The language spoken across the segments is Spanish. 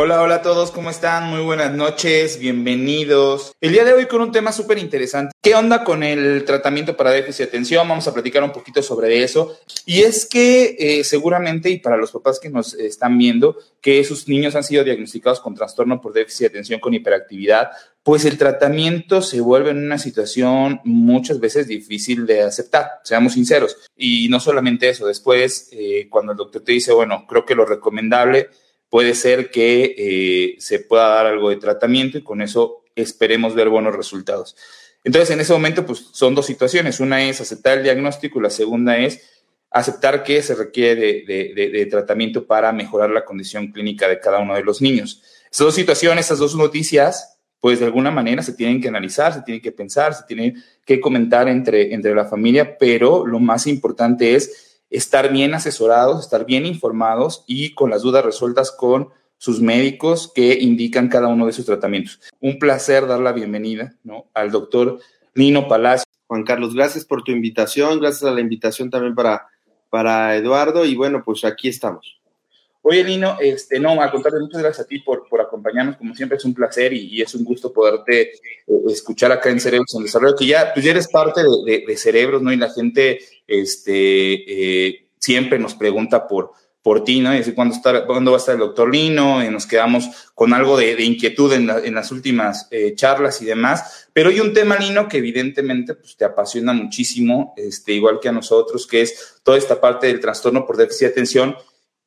Hola, hola a todos, ¿cómo están? Muy buenas noches, bienvenidos. El día de hoy con un tema súper interesante. ¿Qué onda con el tratamiento para déficit de atención? Vamos a platicar un poquito sobre eso. Y es que eh, seguramente, y para los papás que nos están viendo, que sus niños han sido diagnosticados con trastorno por déficit de atención con hiperactividad, pues el tratamiento se vuelve en una situación muchas veces difícil de aceptar, seamos sinceros. Y no solamente eso, después, eh, cuando el doctor te dice, bueno, creo que lo recomendable puede ser que eh, se pueda dar algo de tratamiento y con eso esperemos ver buenos resultados. Entonces, en ese momento, pues son dos situaciones. Una es aceptar el diagnóstico y la segunda es aceptar que se requiere de, tratamiento para mejorar la condición clínica de cada uno de los niños. Esas dos situaciones, esas dos noticias, pues de alguna manera se tienen que analizar, se tienen que pensar, se tienen que comentar entre, entre la familia, pero lo más importante es estar bien asesorados, estar bien informados y con las dudas resueltas con sus médicos que indican cada uno de sus tratamientos. Un placer dar la bienvenida ¿no? al doctor Nino Palacio. Juan Carlos, gracias por tu invitación, gracias a la invitación también para, para Eduardo y bueno, pues aquí estamos. Oye, Lino, este, no, a contarle muchas gracias a ti por, por acompañarnos, como siempre es un placer y, es un gusto poderte eh, escuchar acá en Cerebros en Desarrollo, que ya, tú ya eres parte de, Cerebros, ¿no? Y la gente este, eh, siempre nos pregunta por, por ti, ¿no? Y decir, ¿cuándo, ¿cuándo va a estar el doctor Lino? Y nos quedamos con algo de, inquietud en, en, las últimas eh, charlas y demás. Pero hay un tema, Lino, que evidentemente pues, te apasiona muchísimo, este, igual que a nosotros, que es toda esta parte del trastorno por déficit de atención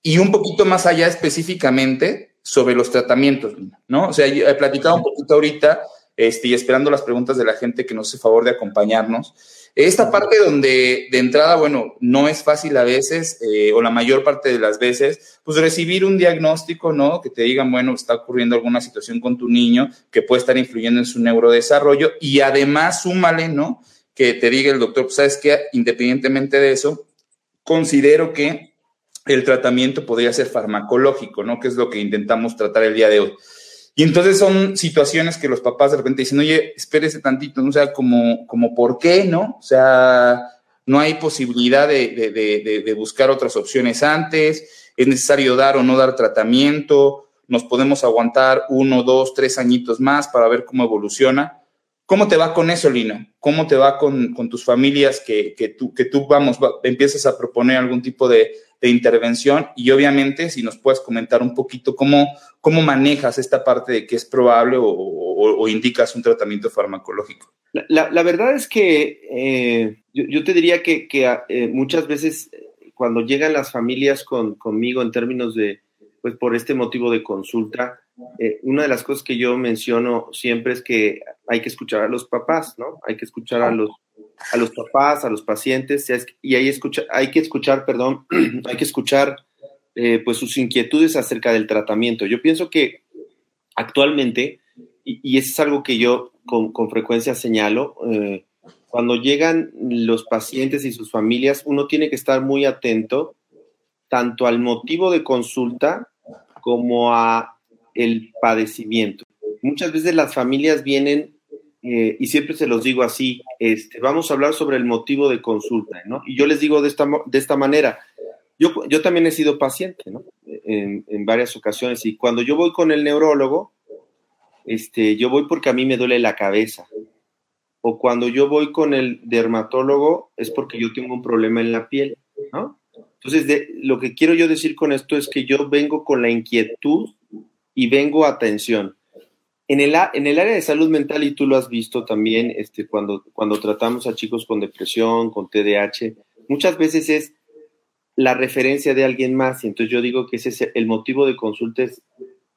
y un poquito más allá específicamente sobre los tratamientos, ¿no? O sea, he platicado un poquito ahorita este, y esperando las preguntas de la gente que nos hace favor de acompañarnos. Esta parte donde de entrada, bueno, no es fácil a veces, eh, o la mayor parte de las veces, pues recibir un diagnóstico, ¿no? Que te digan, bueno, está ocurriendo alguna situación con tu niño que puede estar influyendo en su neurodesarrollo y además súmale, ¿no? Que te diga el doctor, pues sabes que independientemente de eso, considero que el tratamiento podría ser farmacológico, ¿no? Que es lo que intentamos tratar el día de hoy. Y entonces son situaciones que los papás de repente dicen, oye, espérese tantito, ¿no? O sea, como, como ¿por qué, no? O sea, no hay posibilidad de, buscar otras opciones antes, es necesario dar o no dar tratamiento, nos podemos aguantar uno, dos, tres añitos más para ver cómo evoluciona. ¿Cómo te va con eso, Lino? ¿Cómo te va con, tus familias que, que, tú, que tú, vamos, empiezas a proponer algún tipo de, de intervención y obviamente si nos puedes comentar un poquito cómo, cómo manejas esta parte de que es probable o, indicas un tratamiento farmacológico. La, verdad es que eh, yo, te diría que, eh, muchas veces cuando llegan las familias con, conmigo en términos de, pues por este motivo de consulta, eh, una de las cosas que yo menciono siempre es que hay que escuchar a los papás, ¿no? Hay que escuchar a los, a los papás, a los pacientes, y hay, hay que escuchar, perdón, hay que escuchar eh, pues sus inquietudes acerca del tratamiento. Yo pienso que actualmente, y, eso es algo que yo con, frecuencia señalo, eh, cuando llegan los pacientes y sus familias, uno tiene que estar muy atento tanto al motivo de consulta como a el padecimiento. Muchas veces las familias vienen eh, y siempre se los digo así, este, vamos a hablar sobre el motivo de consulta, ¿no? Y yo les digo de esta, de esta manera, yo, yo también he sido paciente, ¿no? En, varias ocasiones, y cuando yo voy con el neurólogo, este, yo voy porque a mí me duele la cabeza, o cuando yo voy con el dermatólogo es porque yo tengo un problema en la piel, ¿no? Entonces, lo que quiero yo decir con esto es que yo vengo con la inquietud y vengo a atención. En el, en el área de salud mental, y tú lo has visto también, este, cuando, tratamos a chicos con depresión, con TDAH, muchas veces es la referencia de alguien más, y entonces yo digo que ese es el motivo de consulta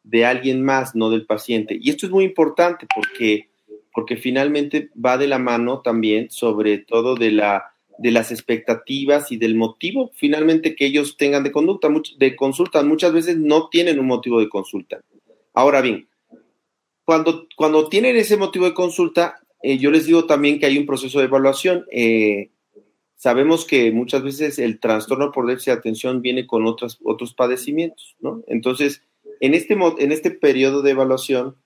de alguien más, no del paciente. Y esto es muy importante porque, porque finalmente va de la mano también sobre todo de, de las expectativas y del motivo finalmente que ellos tengan de conducta, de consulta. Muchas veces no tienen un motivo de consulta. Ahora bien, cuando, cuando tienen ese motivo de consulta, eh, yo les digo también que hay un proceso de evaluación. Eh, sabemos que muchas veces el trastorno por déficit de atención viene con otros, otros padecimientos, ¿no? Entonces, en este, en este periodo de evaluación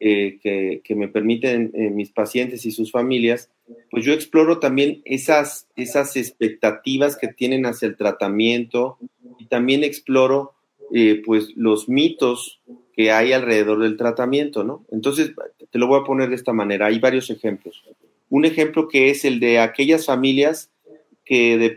eh, que, me permiten eh, mis pacientes y sus familias, pues yo exploro también esas, esas expectativas que tienen hacia el tratamiento y también exploro pues los mitos que hay alrededor del tratamiento, ¿no? Entonces, te lo voy a poner de esta manera, hay varios ejemplos. Un ejemplo que es el de aquellas familias que, de,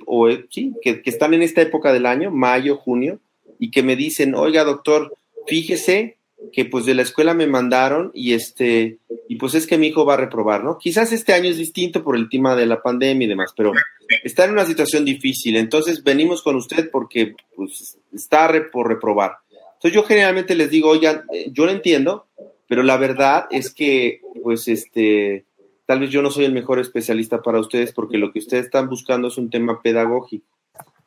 que, que están en esta época del año, mayo, junio, y que me dicen, oiga, doctor, fíjese que pues de la escuela me mandaron y este, y pues es que mi hijo va a reprobar, ¿no? Quizás este año es distinto por el tema de la pandemia y demás, pero está en una situación difícil, entonces venimos con usted porque pues está por reprobar. Entonces yo generalmente les digo, oigan, eh, yo lo entiendo, pero la verdad es que pues este, tal vez yo no soy el mejor especialista para ustedes porque lo que ustedes están buscando es un tema pedagógico.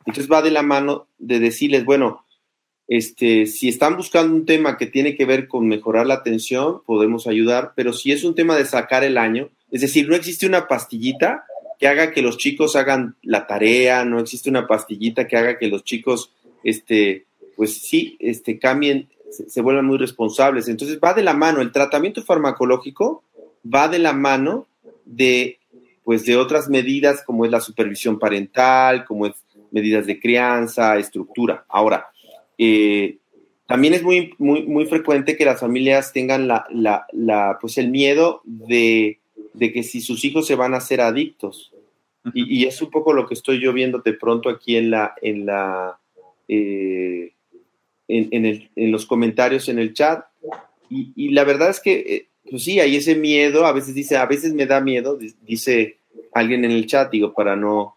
Entonces va de la mano de decirles, bueno, este, si están buscando un tema que tiene que ver con mejorar la atención, podemos ayudar, pero si es un tema de sacar el año, es decir, no existe una pastillita que haga que los chicos hagan la tarea, no existe una pastillita que haga que los chicos, este, pues sí, este, cambien, se, se vuelvan muy responsables. Entonces va de la mano, el tratamiento farmacológico va de la mano de, pues, de otras medidas como es la supervisión parental, como es medidas de crianza, estructura. Ahora, eh, también es muy, muy, muy frecuente que las familias tengan la, la, la pues el miedo de, de, que si sus hijos se van a hacer adictos. Y, y, es un poco lo que estoy yo viendo de pronto aquí en la, en la, eh, en, en, el, en, los comentarios en el chat. Y, y la verdad es que, eh, pues sí, hay ese miedo, a veces dice, a veces me da miedo, dice alguien en el chat, digo, para no,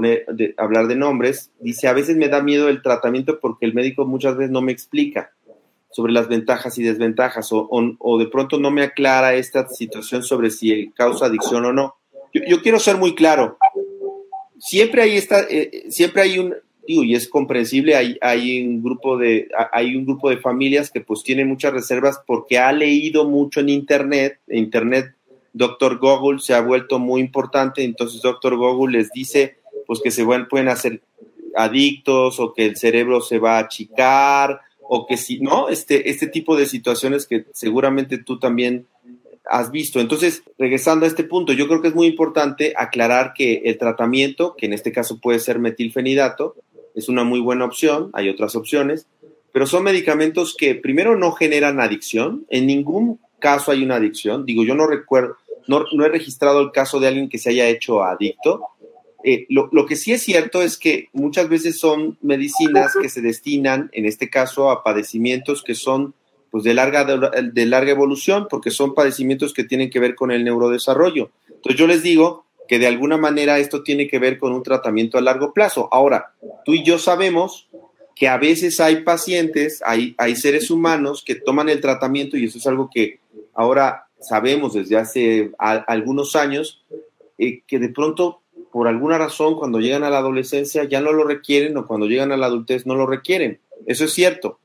de, hablar de nombres, dice, a veces me da miedo el tratamiento porque el médico muchas veces no me explica sobre las ventajas y desventajas o, o, de pronto no me aclara esta situación sobre si causa adicción o no. Yo, quiero ser muy claro. Siempre hay, esta, eh, siempre hay un, y es comprensible, hay, hay, un grupo de, hay un grupo de familias que pues tienen muchas reservas porque ha leído mucho en Internet, Internet, Doctor Google se ha vuelto muy importante, entonces Doctor Google les dice pues que se pueden hacer adictos o que el cerebro se va a achicar o que si, ¿no? Este, este tipo de situaciones que seguramente tú también has visto. Entonces, regresando a este punto, yo creo que es muy importante aclarar que el tratamiento, que en este caso puede ser metilfenidato, es una muy buena opción, hay otras opciones, pero son medicamentos que primero no generan adicción, en ningún caso hay una adicción, digo, yo no recuerdo, no, no he registrado el caso de alguien que se haya hecho adicto, eh, lo, que sí es cierto es que muchas veces son medicinas que se destinan, en este caso, a padecimientos que son pues, de, larga, de, larga evolución, porque son padecimientos que tienen que ver con el neurodesarrollo. Entonces yo les digo que de alguna manera esto tiene que ver con un tratamiento a largo plazo. Ahora, tú y yo sabemos que a veces hay pacientes, hay, seres humanos que toman el tratamiento, y eso es algo que ahora sabemos desde hace algunos años, eh, que de pronto por alguna razón cuando llegan a la adolescencia ya no lo requieren o cuando llegan a la adultez no lo requieren. Eso es cierto.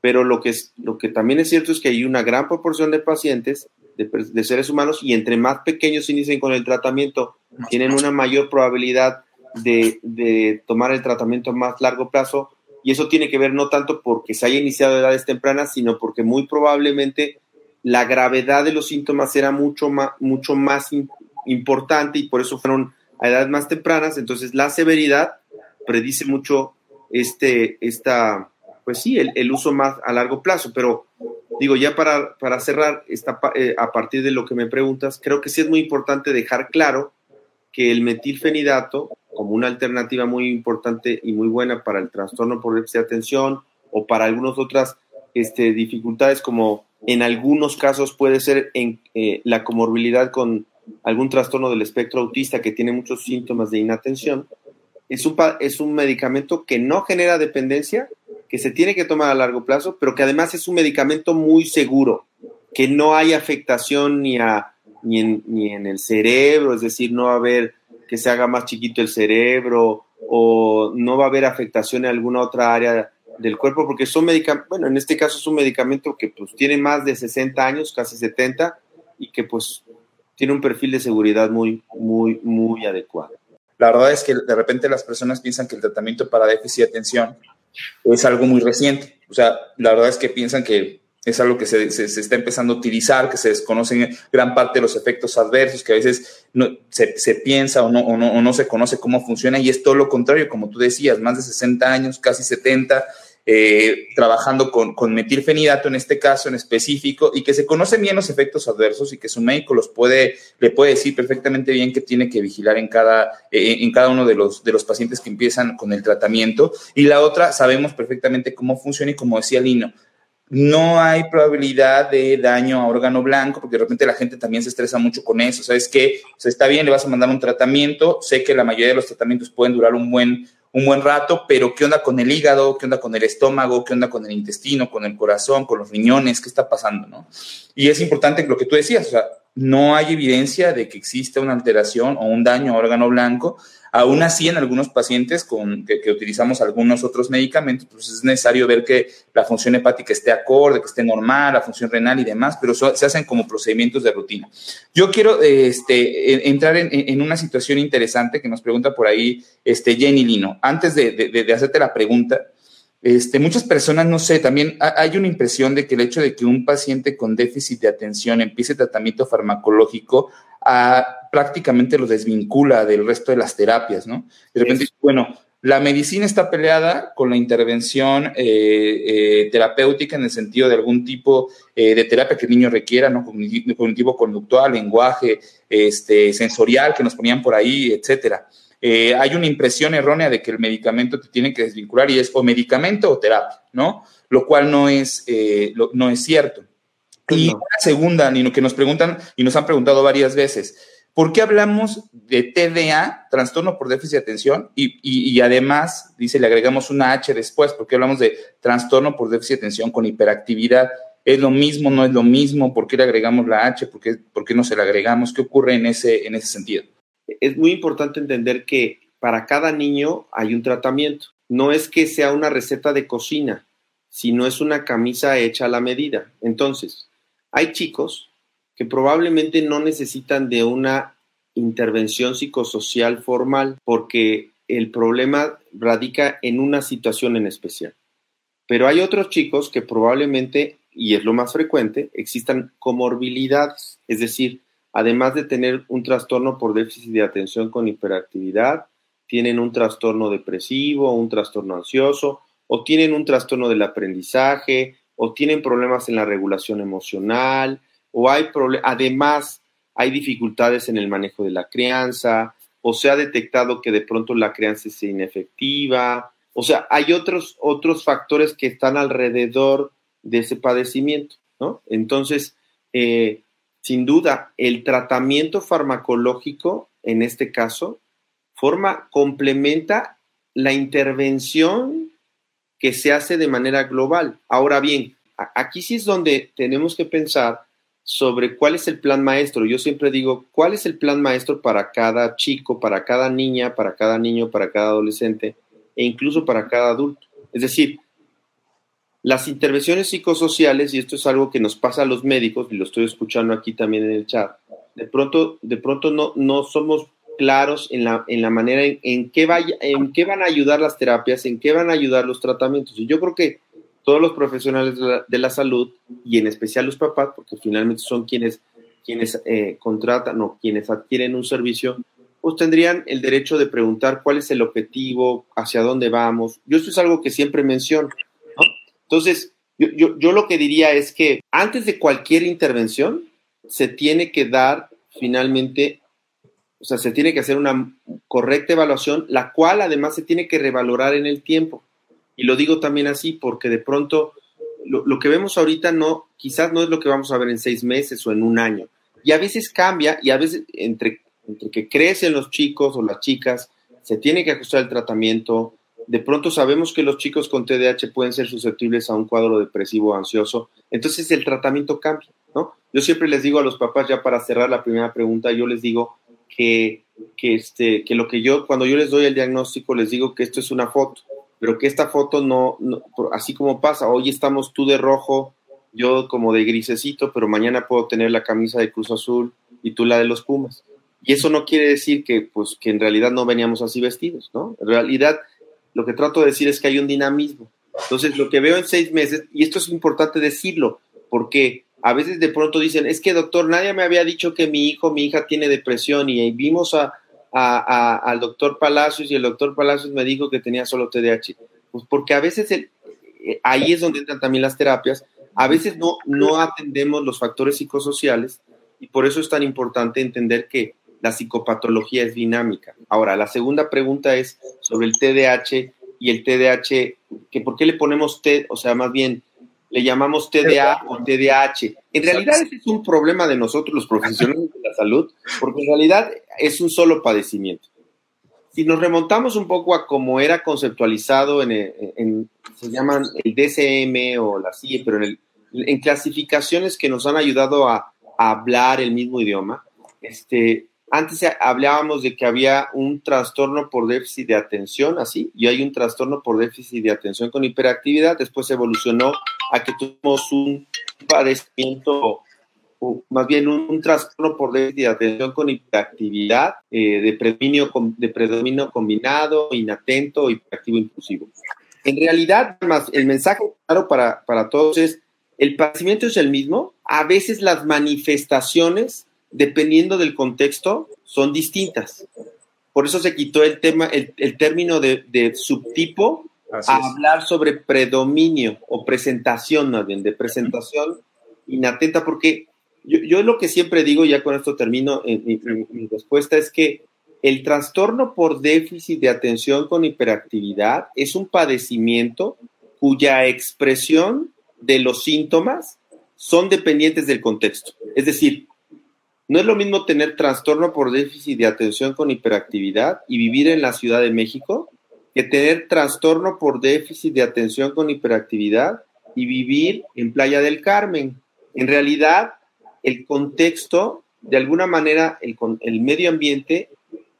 Pero lo que, es, lo que también es cierto es que hay una gran proporción de pacientes, de, seres humanos, y entre más pequeños inicien con el tratamiento, tienen una mayor probabilidad de, de tomar el tratamiento a más largo plazo. Y eso tiene que ver no tanto porque se haya iniciado a edades tempranas, sino porque muy probablemente la gravedad de los síntomas era mucho más, mucho más importante y por eso fueron a edades más tempranas, entonces la severidad predice mucho este, esta, pues sí, el, uso más a largo plazo, pero digo, ya para, para cerrar, esta, eh, a partir de lo que me preguntas, creo que sí es muy importante dejar claro que el metilfenidato, como una alternativa muy importante y muy buena para el trastorno por déficit de atención o para algunas otras este, dificultades, como en algunos casos puede ser en eh, la comorbilidad con algún trastorno del espectro autista que tiene muchos síntomas de inatención, es un, es un medicamento que no genera dependencia, que se tiene que tomar a largo plazo, pero que además es un medicamento muy seguro, que no hay afectación ni, a, ni, en, ni en el cerebro, es decir, no va a haber que se haga más chiquito el cerebro o no va a haber afectación en alguna otra área del cuerpo, porque son medicamentos, bueno, en este caso es un medicamento que pues tiene más de 60 años, casi 70, y que pues tiene un perfil de seguridad muy, muy, muy adecuado. La verdad es que de repente las personas piensan que el tratamiento para déficit de atención es algo muy reciente. O sea, la verdad es que piensan que es algo que se, está empezando a utilizar, que se desconocen gran parte de los efectos adversos, que a veces no, se, piensa o no, o, no, o no se conoce cómo funciona, y es todo lo contrario, como tú decías, más de 60 años, casi 70, eh, trabajando con, metilfenidato en este caso en específico y que se conocen bien los efectos adversos y que su médico los puede, le puede decir perfectamente bien que tiene que vigilar en cada, eh, en cada uno de los, de los pacientes que empiezan con el tratamiento. Y la otra, sabemos perfectamente cómo funciona y como decía Lino, no hay probabilidad de daño a órgano blanco, porque de repente la gente también se estresa mucho con eso. ¿Sabes qué? O está bien, le vas a mandar un tratamiento. Sé que la mayoría de los tratamientos pueden durar un buen, un buen rato, pero ¿qué onda con el hígado? ¿Qué onda con el estómago? ¿Qué onda con el intestino? ¿Con el corazón? ¿Con los riñones? ¿Qué está pasando? ¿no? Y es importante lo que tú decías, o sea, no hay evidencia de que exista una alteración o un daño a órgano blanco. Aún así, en algunos pacientes con, que, utilizamos algunos otros medicamentos, pues es necesario ver que la función hepática esté acorde, que esté normal, la función renal y demás, pero se hacen como procedimientos de rutina. Yo quiero este, entrar en, una situación interesante que nos pregunta por ahí este, Jenny Lino. Antes de hacerte la pregunta, este, muchas personas, no sé, también hay una impresión de que el hecho de que un paciente con déficit de atención empiece tratamiento farmacológico a, prácticamente lo desvincula del resto de las terapias, ¿no? De repente, es. bueno, la medicina está peleada con la intervención eh, eh, terapéutica en el sentido de algún tipo eh, de terapia que el niño requiera, ¿no? Cognitivo conductual, lenguaje, este, sensorial, que nos ponían por ahí, etcétera. Eh, hay una impresión errónea de que el medicamento te tiene que desvincular y es o medicamento o terapia, ¿no? Lo cual no es, eh, lo, no es cierto. Y una segunda, Nino, que nos preguntan y nos han preguntado varias veces, ¿por qué hablamos de TDA, trastorno por déficit de atención? Y, y, y, además, dice, le agregamos una H después, ¿por qué hablamos de trastorno por déficit de atención con hiperactividad? ¿Es lo mismo, no es lo mismo? ¿Por qué le agregamos la H? ¿Por qué, por qué no se la agregamos? ¿Qué ocurre en ese, en ese sentido? Es muy importante entender que para cada niño hay un tratamiento. No es que sea una receta de cocina, sino es una camisa hecha a la medida. Entonces, hay chicos que probablemente no necesitan de una intervención psicosocial formal porque el problema radica en una situación en especial. Pero hay otros chicos que probablemente, y es lo más frecuente, existan comorbilidades, es decir, además de tener un trastorno por déficit de atención con hiperactividad, tienen un trastorno depresivo, un trastorno ansioso, o tienen un trastorno del aprendizaje, o tienen problemas en la regulación emocional, o hay además hay dificultades en el manejo de la crianza, o se ha detectado que de pronto la crianza es inefectiva, o sea, hay otros, otros factores que están alrededor de ese padecimiento, ¿no? Entonces, eh, sin duda, el tratamiento farmacológico, en este caso, forma, complementa la intervención que se hace de manera global. Ahora bien, aquí sí es donde tenemos que pensar sobre cuál es el plan maestro. Yo siempre digo, ¿cuál es el plan maestro para cada chico, para cada niña, para cada niño, para cada adolescente e incluso para cada adulto? Es decir, las intervenciones psicosociales, y esto es algo que nos pasa a los médicos, y lo estoy escuchando aquí también en el chat, de pronto, de pronto no, no somos claros en la, en la manera en, en, qué vaya, en qué van a ayudar las terapias, en qué van a ayudar los tratamientos. Y yo creo que todos los profesionales de la, salud, y en especial los papás, porque finalmente son quienes, quienes eh, contratan o quienes adquieren un servicio, pues tendrían el derecho de preguntar cuál es el objetivo, hacia dónde vamos. Yo esto es algo que siempre menciono. Entonces, yo, yo, yo, lo que diría es que antes de cualquier intervención se tiene que dar finalmente, o sea, se tiene que hacer una correcta evaluación, la cual además se tiene que revalorar en el tiempo. Y lo digo también así porque de pronto lo, que vemos ahorita no, quizás no es lo que vamos a ver en seis meses o en un año. Y a veces cambia y a veces entre, entre que crecen los chicos o las chicas, se tiene que ajustar el tratamiento, de pronto sabemos que los chicos con TDAH pueden ser susceptibles a un cuadro depresivo ansioso, entonces el tratamiento cambia, ¿no? Yo siempre les digo a los papás, ya para cerrar la primera pregunta, yo les digo que, que, este, que lo que yo, cuando yo les doy el diagnóstico, les digo que esto es una foto, pero que esta foto no, no así como pasa, hoy estamos tú de rojo, yo como de grisecito, pero mañana puedo tener la camisa de Cruz Azul y tú la de los Pumas. Y eso no quiere decir que, pues, que en realidad no veníamos así vestidos, ¿no? En realidad, lo que trato de decir es que hay un dinamismo. Entonces, lo que veo en seis meses, y esto es importante decirlo, porque a veces de pronto dicen, es que doctor, nadie me había dicho que mi hijo, mi hija tiene depresión y vimos a, al doctor Palacios y el doctor Palacios me dijo que tenía solo TDAH. Pues porque a veces el, eh, ahí es donde entran también las terapias, a veces no, no atendemos los factores psicosociales y por eso es tan importante entender que la psicopatología es dinámica. Ahora, la segunda pregunta es sobre el TDAH y el TDAH, que por qué le ponemos T, o sea, más bien le llamamos TDA o TDAH. En realidad ese es un problema de nosotros los profesionales de la salud, porque en realidad es un solo padecimiento. Si nos remontamos un poco a cómo era conceptualizado en, se llaman el DCM o la CIE, pero en, en clasificaciones que nos han ayudado a, a hablar el mismo idioma, este, antes hablábamos de que había un trastorno por déficit de atención, así, y hay un trastorno por déficit de atención con hiperactividad. Después evolucionó a que tuvimos un padecimiento, o más bien un, trastorno por déficit de atención con hiperactividad, eh, de, predominio, de predominio combinado, inatento, hiperactivo impulsivo. En realidad, más, el mensaje claro para, para todos es, el padecimiento es el mismo, a veces las manifestaciones dependiendo del contexto, son distintas. Por eso se quitó el tema, el, término de, subtipo a hablar sobre predominio o presentación, más bien, de presentación inatenta, porque yo, yo lo que siempre digo, ya con esto termino, eh, mi, mi respuesta es que el trastorno por déficit de atención con hiperactividad es un padecimiento cuya expresión de los síntomas son dependientes del contexto. Es decir, no es lo mismo tener trastorno por déficit de atención con hiperactividad y vivir en la Ciudad de México que tener trastorno por déficit de atención con hiperactividad y vivir en Playa del Carmen. En realidad, el contexto, de alguna manera, el, el medio ambiente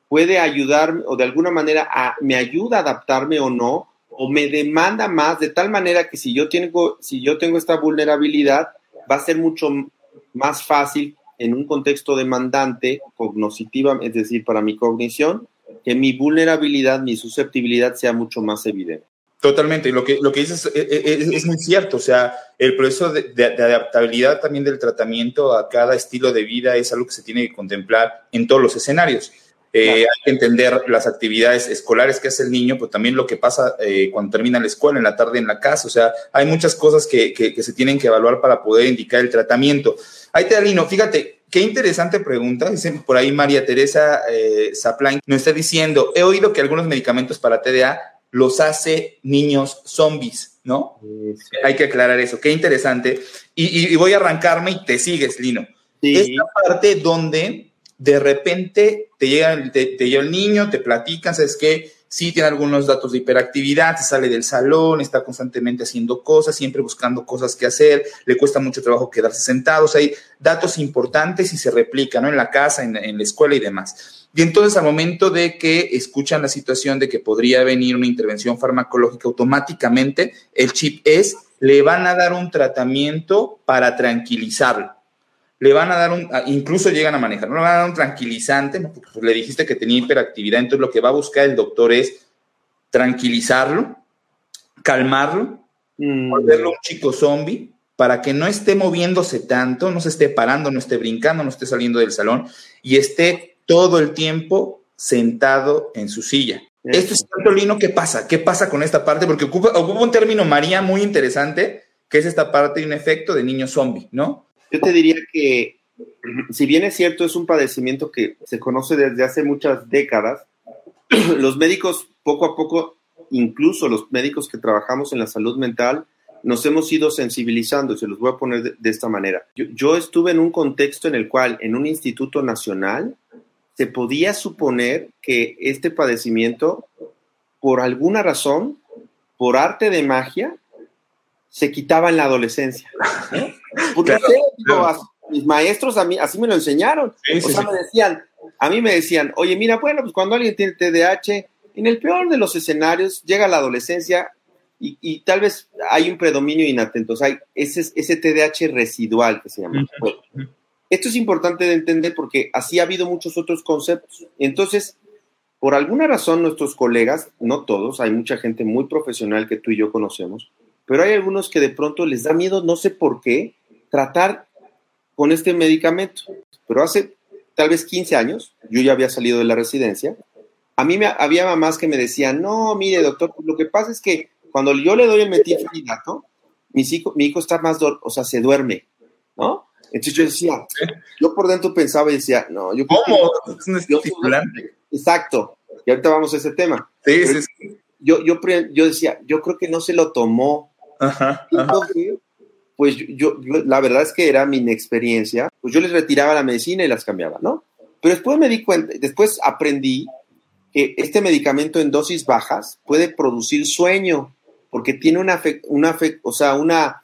puede ayudarme o de alguna manera me ayuda a adaptarme o no, o me demanda más, de tal manera que si yo tengo, si yo tengo esta vulnerabilidad, va a ser mucho más fácil en un contexto demandante cognitiva, es decir, para mi cognición, que mi vulnerabilidad, mi susceptibilidad sea mucho más evidente. Totalmente, lo que, lo que dices es, muy cierto, o sea, el proceso de, adaptabilidad también del tratamiento a cada estilo de vida es algo que se tiene que contemplar en todos los escenarios. Eh, hay que entender las actividades escolares que hace el niño, pero también lo que pasa eh, cuando termina la escuela, en la tarde en la casa. O sea, hay muchas cosas que, que, se tienen que evaluar para poder indicar el tratamiento. Ahí te Alino, fíjate, qué interesante pregunta. Dice por ahí María Teresa eh, nos está diciendo, he oído que algunos medicamentos para TDA los hace niños zombies, ¿no? Hay que aclarar eso, qué interesante. Y, voy a arrancarme y te sigues, Lino. Sí. Esta parte donde de repente te llega, te, llega el niño, te platican, ¿sabes qué? Sí tiene algunos datos de hiperactividad, sale del salón, está constantemente haciendo cosas, siempre buscando cosas que hacer, le cuesta mucho trabajo quedarse sentado, hay datos importantes y se replican, ¿no? En la casa, en la escuela y demás. Y entonces al momento de que escuchan la situación de que podría venir una intervención farmacológica, automáticamente el chip es, le van a dar un tratamiento para tranquilizarlo le van a dar un, incluso llegan a manejar, no le van a dar un tranquilizante, porque pues, le dijiste que tenía hiperactividad, entonces lo que va a buscar el doctor es tranquilizarlo, calmarlo, mm. volverlo un chico zombie, para que no esté moviéndose tanto, no se esté parando, no esté brincando, no esté saliendo del salón y esté todo el tiempo sentado en su silla. Esto es tanto lino, ¿qué pasa? ¿Qué pasa con esta parte? Porque ocupa, ocupa un término, María, muy interesante, que es esta parte de un efecto de niño zombie, ¿no? Yo te diría que, si bien es cierto, es un padecimiento que se conoce desde hace muchas décadas, los médicos poco a poco, incluso los médicos que trabajamos en la salud mental, nos hemos ido sensibilizando, y se los voy a poner de, esta manera. Yo, estuve en un contexto en el cual, en un instituto nacional, se podía suponer que este padecimiento, por alguna razón, por arte de magia, se quitaba en la adolescencia. Porque mis maestros a mí, así me lo enseñaron. o sea, me decían, a mí me decían, oye, mira, bueno, pues cuando alguien tiene TDAH, en el peor de los escenarios llega la adolescencia y, tal vez hay un predominio inatento. O sea, ese, ese TDAH residual que se llama. esto es importante de entender porque así ha habido muchos otros conceptos. Entonces, por alguna razón nuestros colegas, no todos, hay mucha gente muy profesional que tú y yo conocemos, pero hay algunos que de pronto les da miedo, no sé por qué, tratar con este medicamento. Pero hace tal vez 15 años, yo ya había salido de la residencia, a mí me, había mamás que me decían, no, mire doctor, lo que pasa es que cuando yo le doy el metilfenidato, mi hijo, mi hijo está más, o sea, se duerme, ¿no? Entonces yo decía, yo por dentro pensaba y decía, no, yo... ¿Cómo? Es un estimulante. Exacto. Y ahorita vamos a ese tema. Sí, sí, sí. Yo, yo, yo decía, yo creo que no se lo tomó. Ajá, pues yo, la verdad es que era mi inexperiencia, pues yo les retiraba la medicina y las cambiaba, ¿no? Pero después me di cuenta, después aprendí que este medicamento en dosis bajas puede producir sueño, porque tiene una, una, o sea, una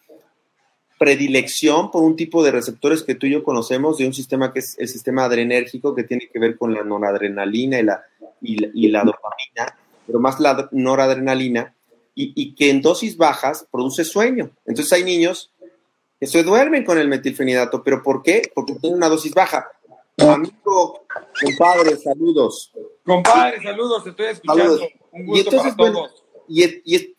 predilección por un tipo de receptores que tú y yo conocemos de un sistema que es el sistema adrenérgico que tiene que ver con la noradrenalina y la, y la, dopamina, pero más la noradrenalina, y, y, que en dosis bajas produce sueño. Entonces hay niños que se duermen con el metilfenidato, pero ¿por qué? Porque tienen una dosis baja. Amigo, compadre, saludos. Compadre, saludos, te estoy escuchando. Un gusto y entonces, para todos. y, y,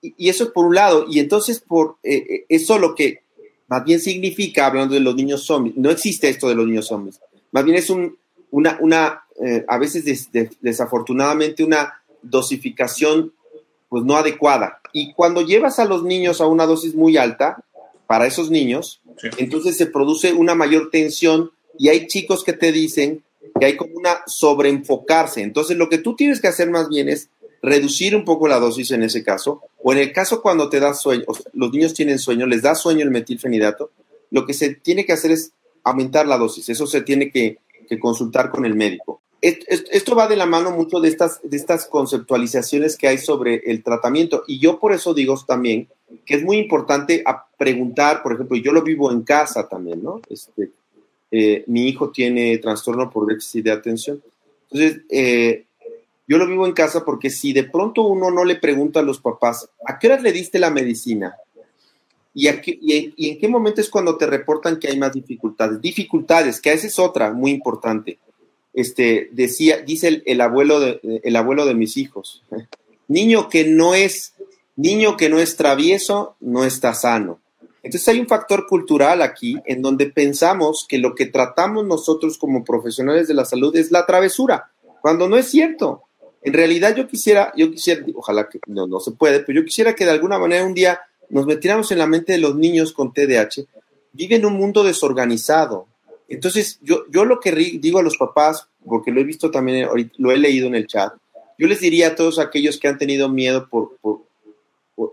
y, eso es por un lado. Y entonces, por eh, eh, eso lo que más bien significa, hablando de los niños zombies, no existe esto de los niños zombies. Más bien es un, una, una eh, a veces desafortunadamente, una dosificación pues no adecuada. Y cuando llevas a los niños a una dosis muy alta, para esos niños, entonces se produce una mayor tensión y hay chicos que te dicen que hay como una sobreenfocarse. Entonces lo que tú tienes que hacer más bien es reducir un poco la dosis en ese caso, o en el caso cuando te da sueño, los niños tienen sueño, les da sueño el metilfenidato, lo que se tiene que hacer es aumentar la dosis, eso se tiene que, consultar con el médico. Esto va de la mano mucho de estas, de estas conceptualizaciones que hay sobre el tratamiento y yo por eso digo también que es muy importante preguntar, por ejemplo, yo lo vivo en casa también, ¿no? Este, eh, mi hijo tiene trastorno por déficit de atención. Entonces, eh, yo lo vivo en casa porque si de pronto uno no le pregunta a los papás, ¿a qué hora le diste la medicina? ¿Y, en qué momento es cuando te reportan que hay más dificultades? Dificultades, que esa es otra muy importante. Este, decía, dice el, abuelo de, el abuelo de mis hijos, niño que no es, niño que no es travieso, no está sano. Entonces hay un factor cultural aquí en donde pensamos que lo que tratamos nosotros como profesionales de la salud es la travesura, cuando no es cierto. En realidad yo quisiera, yo quisiera, ojalá que no, no se puede, pero yo quisiera que de alguna manera un día nos metiéramos en la mente de los niños con TDAH. Viven un mundo desorganizado. Entonces, yo, yo lo que digo a los papás, porque lo he visto también, lo he leído en el chat, yo les diría a todos aquellos que han tenido miedo por, por,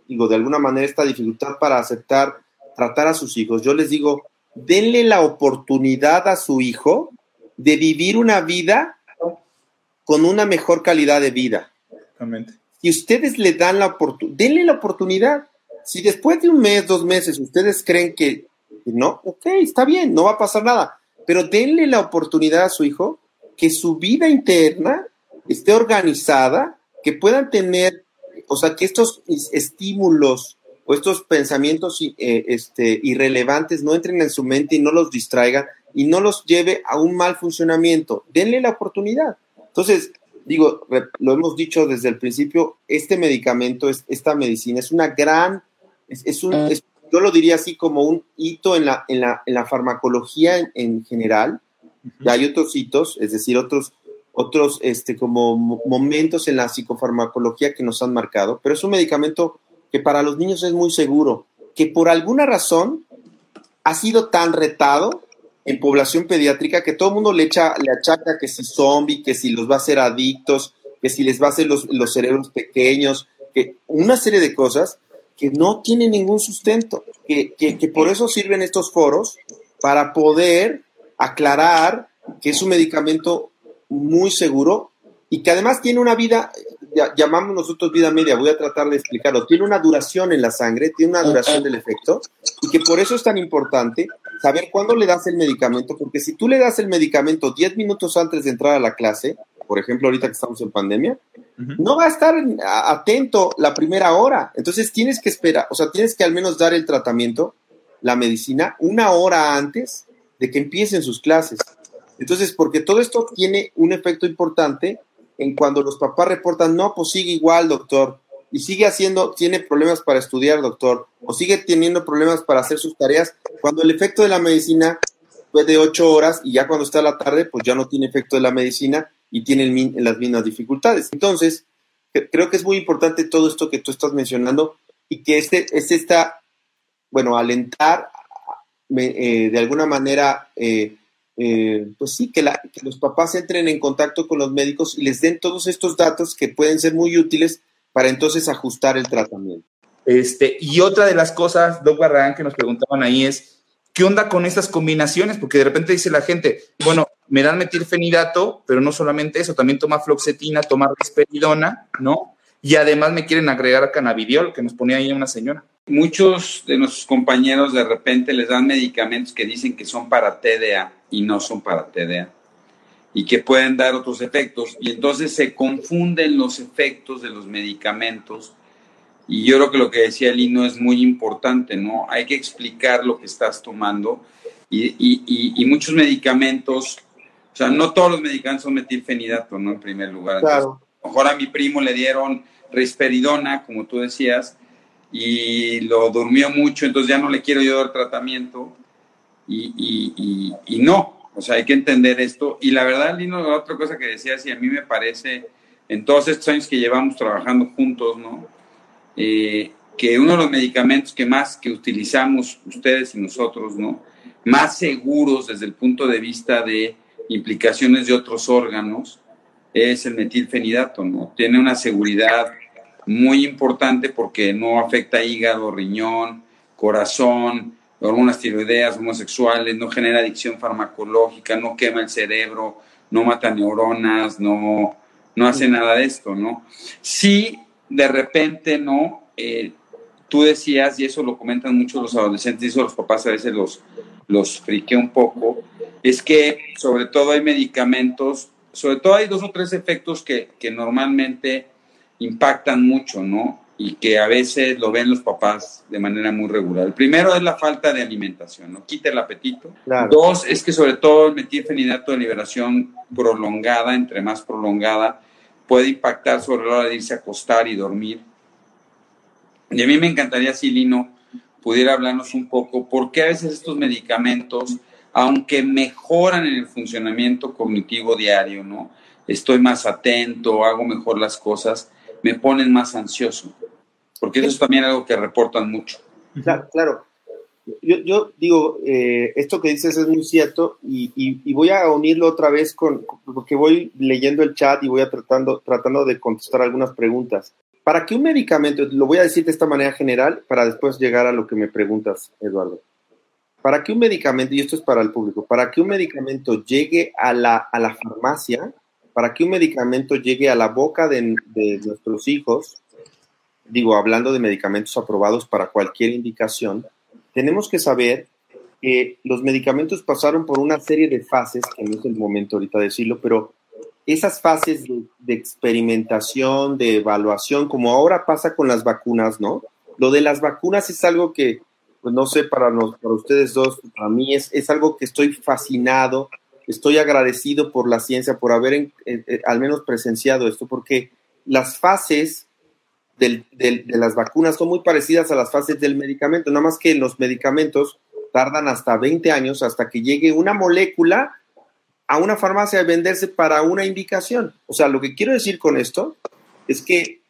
digo, de alguna manera esta dificultad para aceptar, tratar a sus hijos, yo les digo, denle la oportunidad a su hijo de vivir una vida con una mejor calidad de vida. Exactamente. Si ustedes le dan la oportunidad, denle la oportunidad. Si después de un mes, dos meses, ustedes creen que no, ok, está bien, no va a pasar nada, pero denle la oportunidad a su hijo que su vida interna esté organizada, que puedan tener, o sea, que estos estímulos o estos pensamientos eh, este, irrelevantes no entren en su mente y no los distraigan y no los lleve a un mal funcionamiento. Denle la oportunidad. Entonces, digo, lo hemos dicho desde el principio, este medicamento, esta medicina es una gran, es, un, ah. Yo lo diría así como un hito en la, en la, en la farmacología en, general. Ya hay otros hitos, es decir, otros, otros este, como momentos en la psicofarmacología que nos han marcado, pero es un medicamento que para los niños es muy seguro, que por alguna razón ha sido tan retado en población pediátrica que todo el mundo le echa, le achaca que si zombie, que si los va a hacer adictos, que si les va a hacer los, los cerebros pequeños, que una serie de cosas que no tienen ningún sustento, que, que, que por eso sirven estos foros, para poder aclarar que es un medicamento muy seguro y que además tiene una vida, llamamos nosotros vida media, voy a tratar de explicarlo, tiene una duración en la sangre, tiene una duración del efecto y que por eso es tan importante saber cuándo le das el medicamento, porque si tú le das el medicamento 10 minutos antes de entrar a la clase, por ejemplo, ahorita que estamos en pandemia, no va a estar atento la primera hora. Entonces tienes que esperar, o sea, tienes que al menos dar el tratamiento, la medicina, una hora antes de que empiecen sus clases. Entonces, porque todo esto tiene un efecto importante en cuando los papás reportan, no, pues sigue igual, doctor, y sigue haciendo, tiene problemas para estudiar, doctor, o sigue teniendo problemas para hacer sus tareas, cuando el efecto de la medicina fue de ocho horas y ya cuando está la tarde, pues ya no tiene efecto de la medicina y tiene las mismas dificultades. Entonces, creo que es muy importante todo esto que tú estás mencionando y que este, este bueno, alentar eh, de alguna manera, eh, eh, pues sí, que, que los papás entren en contacto con los médicos y les den todos estos datos que pueden ser muy útiles para entonces ajustar el tratamiento. Este, y otra de las cosas, Doc Barragán, que nos preguntaban ahí es, ¿qué onda con estas combinaciones? Porque de repente dice la gente, bueno, me dan metilfenidato, pero no solamente eso, también toma floxetina, toma risperidona, ¿no? Y además me quieren agregar cannabidiol, que nos ponía ahí una señora. Muchos de nuestros compañeros de repente les dan medicamentos que dicen que son para TDA y no son para TDA y que pueden dar otros efectos y entonces se confunden los efectos de los medicamentos y yo creo que lo que decía Lino es muy importante, ¿no? Hay que explicar lo que estás tomando y, y, y muchos medicamentos sea, no todos los medicamentos son metilfenidato, ¿no? En primer lugar. claro. a lo mejor a mi primo le dieron risperidona, como tú decías, y lo durmió mucho, entonces ya no le quiero yo dar tratamiento. Y, y, y, no, o sea, hay que entender esto. Y la verdad, Lino, otra cosa que decías, y a mí me parece, en todos estos años que llevamos trabajando juntos, ¿no? Eh, que uno de los medicamentos que más que utilizamos ustedes y nosotros, ¿no? Más seguros desde el punto de vista de implicaciones de otros órganos es el metilfenidato, ¿no? Tiene una seguridad muy importante porque no afecta hígado, riñón, corazón, hormonas tiroideas, homosexuales, no genera adicción farmacológica, no quema el cerebro, no mata neuronas, no, no hace nada de esto, ¿no? Sí, de repente, ¿no? Eh, tú decías, y eso lo comentan muchos los adolescentes, y eso los papás a veces los, los friqué un poco, es que sobre todo hay medicamentos, sobre todo hay dos o tres efectos que, que normalmente impactan mucho, ¿no? Y que a veces lo ven los papás de manera muy regular. El primero es la falta de alimentación, ¿no? Quita el apetito. Dos, es que sobre todo el metilfenidato de liberación prolongada, entre más prolongada, puede impactar sobre la hora de irse a acostar y dormir. Y a mí me encantaría, si Lino pudiera hablarnos un poco por qué a veces estos medicamentos aunque mejoran en el funcionamiento cognitivo diario, ¿no? Estoy más atento, hago mejor las cosas, me ponen más ansioso, porque eso es también algo que reportan mucho. Claro, Yo, digo, eh, esto que dices es muy cierto y, voy a unirlo otra vez con, porque voy leyendo el chat y voy a tratando, tratando de contestar algunas preguntas. Para que un medicamento, lo voy a decir de esta manera general para después llegar a lo que me preguntas, Eduardo. Para que un medicamento, y esto es para el público, para que un medicamento llegue a la, a la farmacia, para que un medicamento llegue a la boca de, de nuestros hijos, digo, hablando de medicamentos aprobados para cualquier indicación, tenemos que saber que los medicamentos pasaron por una serie de fases, que no es el momento ahorita de decirlo, pero esas fases de, experimentación, de evaluación, como ahora pasa con las vacunas, ¿no? Lo de las vacunas es algo que pues no sé, para, para ustedes dos, para mí es, es algo que estoy fascinado, estoy agradecido por la ciencia, por haber al menos presenciado esto, porque las fases del, de las vacunas son muy parecidas a las fases del medicamento, nada más que los medicamentos tardan hasta 20 años hasta que llegue una molécula a una farmacia a venderse para una indicación. O sea, lo que quiero decir con esto es que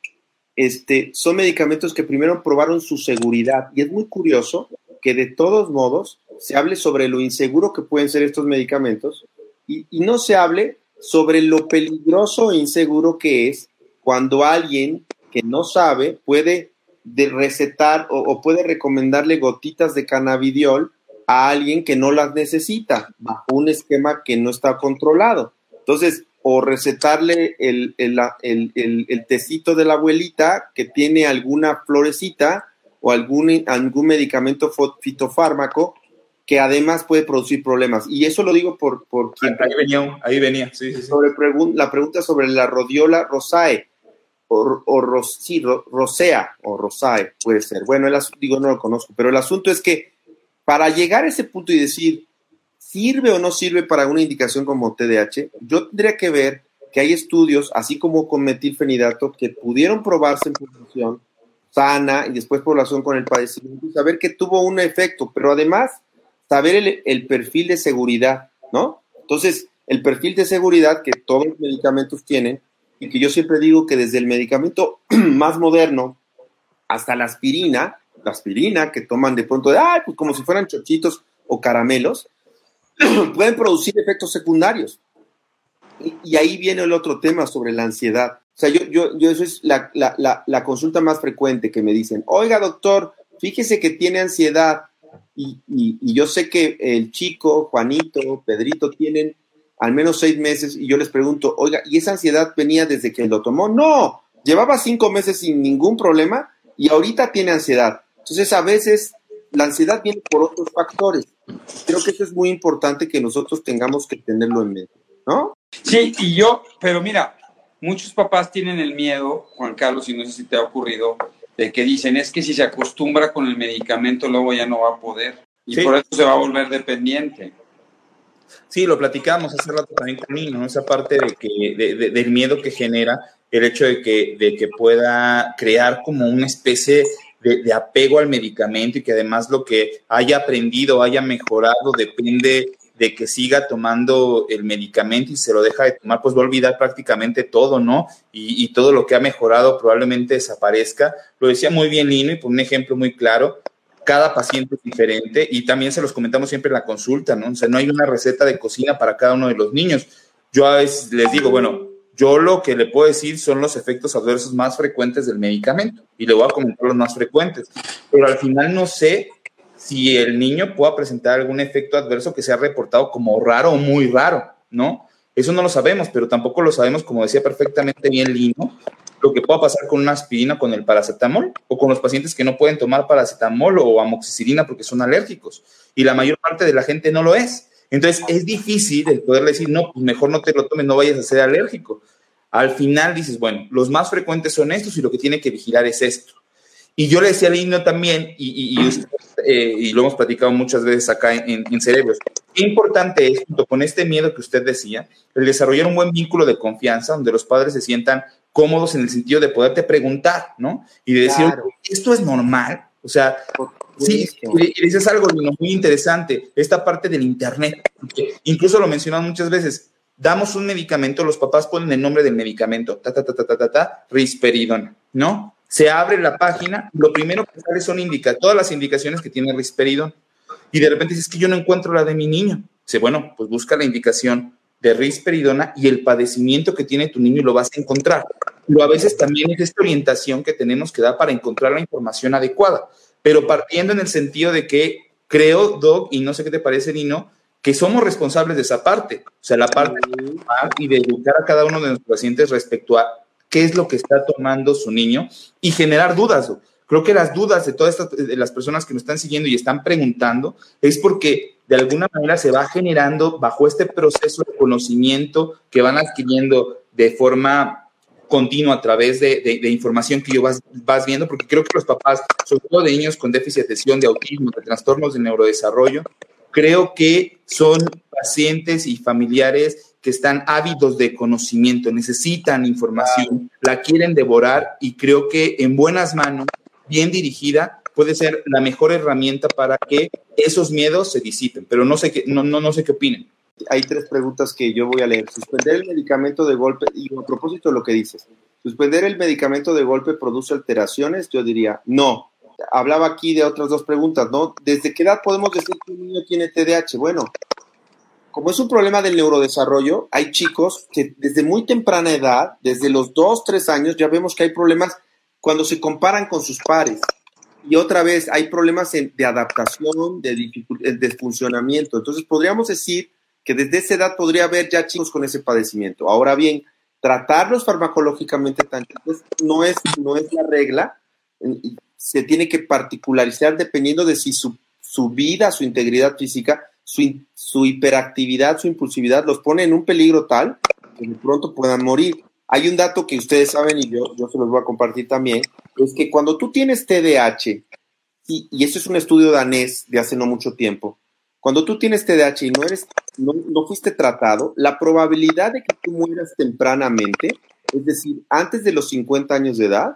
este, son medicamentos que primero probaron su seguridad. Y es muy curioso que de todos modos se hable sobre lo inseguro que pueden ser estos medicamentos y, no se hable sobre lo peligroso e inseguro que es cuando alguien que no sabe puede recetar o, o, puede recomendarle gotitas de cannabidiol a alguien que no las necesita bajo un esquema que no está controlado. Entonces, o recetarle el, el, tecito de la abuelita que tiene alguna florecita o algún, algún medicamento fitofármaco que además puede producir problemas. Y eso lo digo por, por quien... Ahí venía, ahí venía, sí, sí, Sobre la pregunta sobre la rodiola rosae, o, o rosea, o rosae, puede ser. Bueno, el digo, no lo conozco, pero el asunto es que para llegar a ese punto y decir, ¿sirve o no sirve para una indicación como TDAH? Yo tendría que ver que hay estudios, así como con metilfenidato, que pudieron probarse en población sana y después población con el padecimiento y saber que tuvo un efecto, pero además saber el, el perfil de seguridad, ¿no? Entonces, el perfil de seguridad que todos los medicamentos tienen y que yo siempre digo que desde el medicamento más moderno hasta la aspirina, aspirina que toman de pronto, de, ay, pues como si fueran chochitos o caramelos, pueden producir efectos secundarios. Y, ahí viene el otro tema sobre la ansiedad. O sea, yo, yo, yo eso es la, la, la, consulta más frecuente que me dicen, oiga doctor, fíjese que tiene ansiedad y, y, y, yo sé que el chico, Juanito, Pedrito tienen al menos seis meses y yo les pregunto, oiga, ¿y esa ansiedad venía desde que lo tomó? No, llevaba cinco meses sin ningún problema y ahorita tiene ansiedad. Entonces, a veces la ansiedad viene por otros factores. Creo que eso es muy importante que nosotros tengamos que tenerlo en mente, ¿no? Sí, y yo, pero mira, muchos papás tienen el miedo, Juan Carlos, y no sé si te ha ocurrido, de que dicen, es que si se acostumbra con el medicamento, luego ya no va a poder. Y por eso se va a volver dependiente. Sí, lo platicamos hace rato también con ¿no? Esa parte de que, del miedo que genera el hecho de que, de que pueda crear como una especie de, apego al medicamento y que además lo que haya aprendido, haya mejorado, depende de que siga tomando el medicamento y se lo deja de tomar, pues va a olvidar prácticamente todo, ¿no? Y, y todo lo que ha mejorado probablemente desaparezca. Lo decía muy bien Lino y por un ejemplo muy claro, cada paciente es diferente y también se los comentamos siempre en la consulta, ¿no? O sea, no hay una receta de cocina para cada uno de los niños. Yo a veces les digo, bueno, yo lo que le puedo decir son los efectos adversos más frecuentes del medicamento y le voy a comentar los más frecuentes, pero al final no sé si el niño pueda presentar algún efecto adverso que sea reportado como raro o muy raro, ¿no? Eso no lo sabemos, pero tampoco lo sabemos, como decía perfectamente bien Lino, lo que pueda pasar con una aspirina, con el paracetamol, o con los pacientes que no pueden tomar paracetamol o amoxicilina porque son alérgicos. Y la mayor parte de la gente no lo es. Entonces es difícil el poder decir, no, pues mejor no te lo tomes, no vayas a ser alérgico. Al final dices, bueno, los más frecuentes son estos y lo que tiene que vigilar es esto. Y yo le decía al niño también, y, eh, y, lo hemos platicado muchas veces acá en, en, Cerebros, qué importante es, junto con este miedo que usted decía, el desarrollar un buen vínculo de confianza donde los padres se sientan cómodos en el sentido de poderte preguntar, ¿no? Y de decir, ¿esto es normal? O sea, sí, y dices algo muy interesante, esta parte del Internet, incluso lo mencionan muchas veces, damos un medicamento, los papás ponen el nombre del medicamento, ta, ta, ta, ta, ta, ta, ta risperidona, ¿no? Se abre la página, lo primero que sale son indica, todas las indicaciones que tiene risperidona. Y de repente dices que yo no encuentro la de mi niño. Dice, bueno, pues busca la indicación de risperidona y el padecimiento que tiene tu niño y lo vas a encontrar. Pero a veces también es esta orientación que tenemos que dar para encontrar la información adecuada, pero partiendo en el sentido de que creo, Doc, y no sé qué te parece, Nino, que somos responsables de esa parte, o sea, la parte de y de educar a cada uno de nuestros pacientes respecto a qué es lo que está tomando su niño y generar dudas. Creo que las dudas de todas estas, de las personas que nos están siguiendo y están preguntando es porque de alguna manera se va generando bajo este proceso de conocimiento que van adquiriendo de forma continua a través de, información que yo vas, vas, viendo, porque creo que los papás, sobre todo de niños con déficit de atención, de autismo, de trastornos de neurodesarrollo, creo que son pacientes y familiares que están ávidos de conocimiento, necesitan información, la quieren devorar y creo que en buenas manos, bien dirigida, puede ser la mejor herramienta para que esos miedos se disipen, pero no sé qué, no, no, no sé qué opinen. Hay tres preguntas que yo voy a leer. Suspender el medicamento de golpe, y a propósito de lo que dices, ¿suspender el medicamento de golpe produce alteraciones? Yo diría, no. Hablaba aquí de otras dos preguntas, ¿no? ¿Desde qué edad podemos decir que un niño tiene TDAH? Bueno, como es un problema del neurodesarrollo, hay chicos que desde muy temprana edad, desde los dos, tres años, ya vemos que hay problemas cuando se comparan con sus pares y otra vez hay problemas de adaptación, de, de funcionamiento. Entonces podríamos decir que desde esa edad podría haber ya chicos con ese padecimiento. Ahora bien, tratarlos farmacológicamente no es, no es la regla, se tiene que particularizar dependiendo de si su, su vida, su integridad física, su, su hiperactividad, su impulsividad los pone en un peligro tal que de pronto puedan morir. Hay un dato que ustedes saben y yo, yo se los voy a compartir también, es que cuando tú tienes TDAH, y, y es un estudio danés de hace no mucho tiempo, cuando tú tienes TDAH y no, eres, no, no fuiste tratado, la probabilidad de que tú mueras tempranamente, es decir, antes de los 50 años de edad,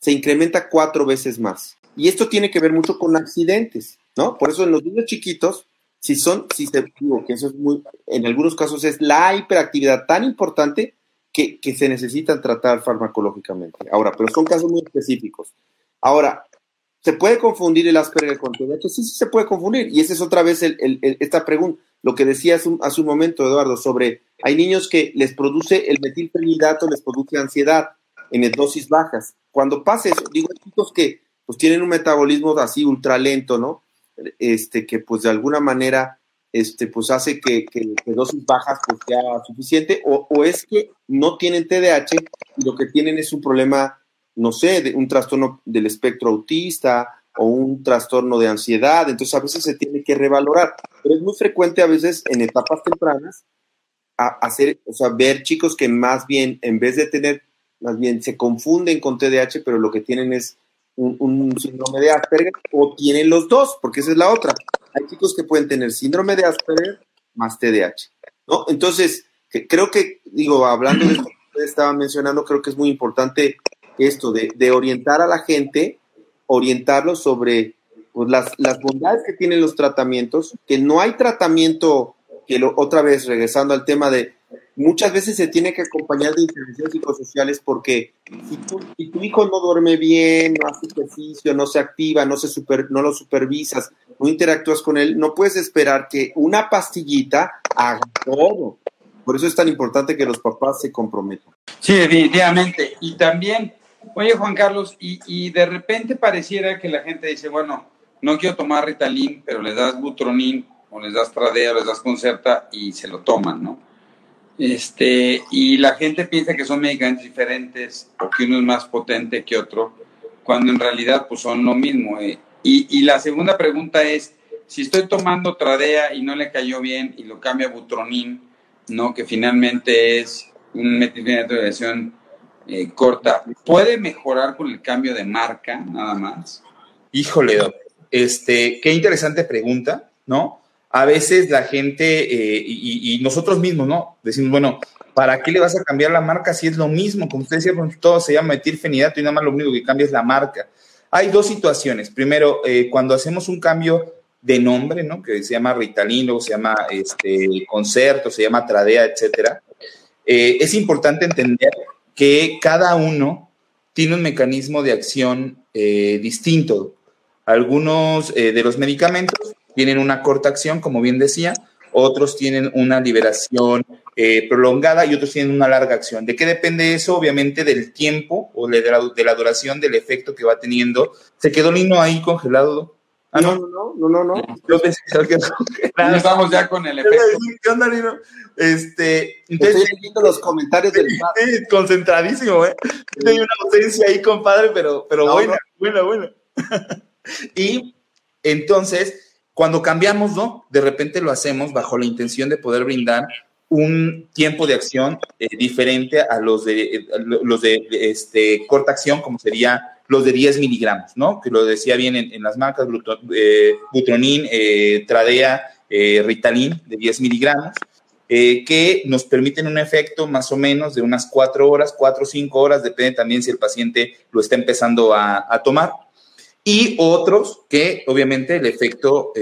se incrementa cuatro veces más. Y esto tiene que ver mucho con accidentes, ¿no? Por eso en los niños chiquitos, si son, si se digo que eso es muy, en algunos casos es la hiperactividad tan importante que, que se necesitan tratar farmacológicamente. Ahora, pero son casos muy específicos. Ahora, ¿se puede confundir el Asperger con TDAH? Sí, sí se puede confundir. Y esa es otra vez el, esta pregunta, lo que decía hace un, hace un, momento, Eduardo, sobre, hay niños que les produce el metilfenidato, les produce ansiedad en dosis bajas. Cuando pasa eso, digo, hay chicos que pues tienen un metabolismo así ultra lento, ¿no? Este, que pues de alguna manera, este, pues hace que, que, que dosis bajas pues sea suficiente, o, o, es que no tienen TDAH y lo que tienen es un problema, no sé, de un trastorno del espectro autista o un trastorno de ansiedad, entonces a veces se tiene que revalorar, pero es muy frecuente a veces en etapas tempranas hacer, o sea, ver chicos que más bien, en vez de tener, más bien se confunden con TDAH, pero lo que tienen es un, síndrome de Asperger o tienen los dos, porque esa es la otra. Hay chicos que pueden tener síndrome de Asperger más TDAH, ¿no? Entonces, creo que, digo, hablando de esto que estaban mencionando, creo que es muy importante esto de, de orientar a la gente, orientarlos sobre pues, las, las, bondades que tienen los tratamientos, que no hay tratamiento, que lo, otra vez, regresando al tema de muchas veces se tiene que acompañar de intervenciones psicosociales porque si tu, si tu, hijo no duerme bien, no hace ejercicio, no se activa, no, se super, no lo supervisas, no interactúas con él, no puedes esperar que una pastillita haga todo. Por eso es tan importante que los papás se comprometan. Sí, definitivamente. Y también, oye Juan Carlos, y, y de repente pareciera que la gente dice, bueno, no quiero tomar Ritalin, pero les das Butronin o les das Tradea, les das Concerta y se lo toman, ¿no? Este, y la gente piensa que son medicamentos diferentes o que uno es más potente que otro, cuando en realidad pues son lo mismo. Eh. Y, y, la segunda pregunta es, si estoy tomando Tradea y no le cayó bien y lo cambia a Butronin, ¿no? que finalmente es un metilfenidato de eh, corta, ¿puede mejorar con el cambio de marca nada más? Híjole, este, qué interesante pregunta, ¿no? a veces la gente eh, y, nosotros mismos, ¿no? Decimos, bueno, ¿para qué le vas a cambiar la marca si es lo mismo? Como usted decía, todo se llama metilfenidato y nada más lo único que cambia es la marca. Hay dos situaciones. Primero, eh, cuando hacemos un cambio de nombre, ¿no? Que se llama Ritalino, se llama este, Concerto, se llama Tradea, etcétera. Es importante entender que cada uno tiene un mecanismo de acción eh, distinto. Algunos de los medicamentos tienen una corta acción, como bien decía, otros tienen una liberación eh, prolongada y otros tienen una larga acción. ¿De qué depende eso? Obviamente del tiempo o de la, de la duración del efecto que va teniendo. ¿Se quedó Lino ahí congelado? Ah, no, no, no, no, no. Yo pensé que no estamos ya con el efecto. ¿Qué onda, Lino? Este, entonces, Estoy leyendo los comentarios del sí, concentradísimo, ¿eh? Sí. Hay una ausencia ahí, compadre, pero, pero no, buena, no. buena, buena. y entonces, cuando cambiamos, ¿no? De repente lo hacemos bajo la intención de poder brindar un tiempo de acción eh, diferente a los de, eh, los de, de este, corta acción, como sería los de 10 miligramos, ¿no? Que lo decía bien en, las marcas, eh, Butronin, eh, Tradea, eh, Ritalin, de 10 miligramos, que nos permiten un efecto más o menos de unas 4 horas, 4 o 5 horas, depende también si el paciente lo está empezando a, tomar y otros que obviamente el efecto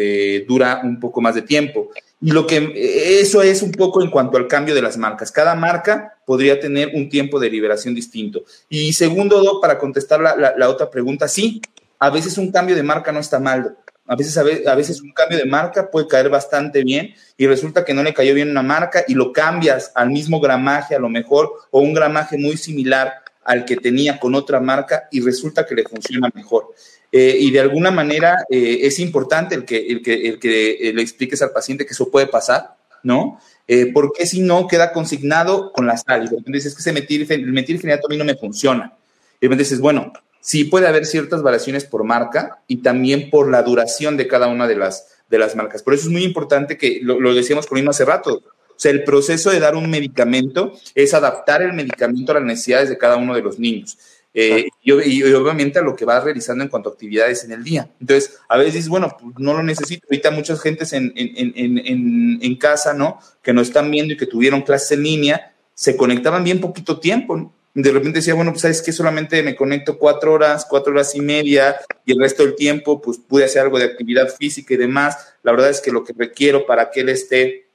dura un poco más de tiempo. Y lo que eso es un poco en cuanto al cambio de las marcas. Cada marca podría tener un tiempo de liberación distinto. Y segundo, para contestar la, la, la otra pregunta, sí, a veces un cambio de marca no está mal. A veces, a veces, a veces un cambio de marca puede caer bastante bien y resulta que no le cayó bien una marca y lo cambias al mismo gramaje a lo mejor o un gramaje muy similar al que tenía con otra marca y resulta que le funciona mejor. Eh, y de alguna manera eh, es importante el que, el que, el que le expliques al paciente que eso puede pasar, ¿no? Eh, porque si no queda consignado con la sal. Y dices que ese metil, el metilfenidato a mí no me funciona. Y repente dices, bueno, sí puede haber ciertas variaciones por marca y también por la duración de cada una de las, de las marcas. Por eso es muy importante que, lo, lo decíamos con hace rato, sea, el proceso de dar un medicamento es adaptar el medicamento a las necesidades de cada uno de los niños. Eh, y, obviamente a lo que vas realizando en cuanto a actividades en el día. Entonces, a veces dices, bueno, pues no lo necesito. Ahorita muchas gentes en, en, en, en, casa, ¿no? Que nos están viendo y que tuvieron clases en línea, se conectaban bien poquito tiempo, ¿no? de repente decía, bueno, pues sabes que solamente me conecto cuatro horas, cuatro horas y media, y el resto del tiempo, pues pude hacer algo de actividad física y demás. La verdad es que lo que requiero para que él esté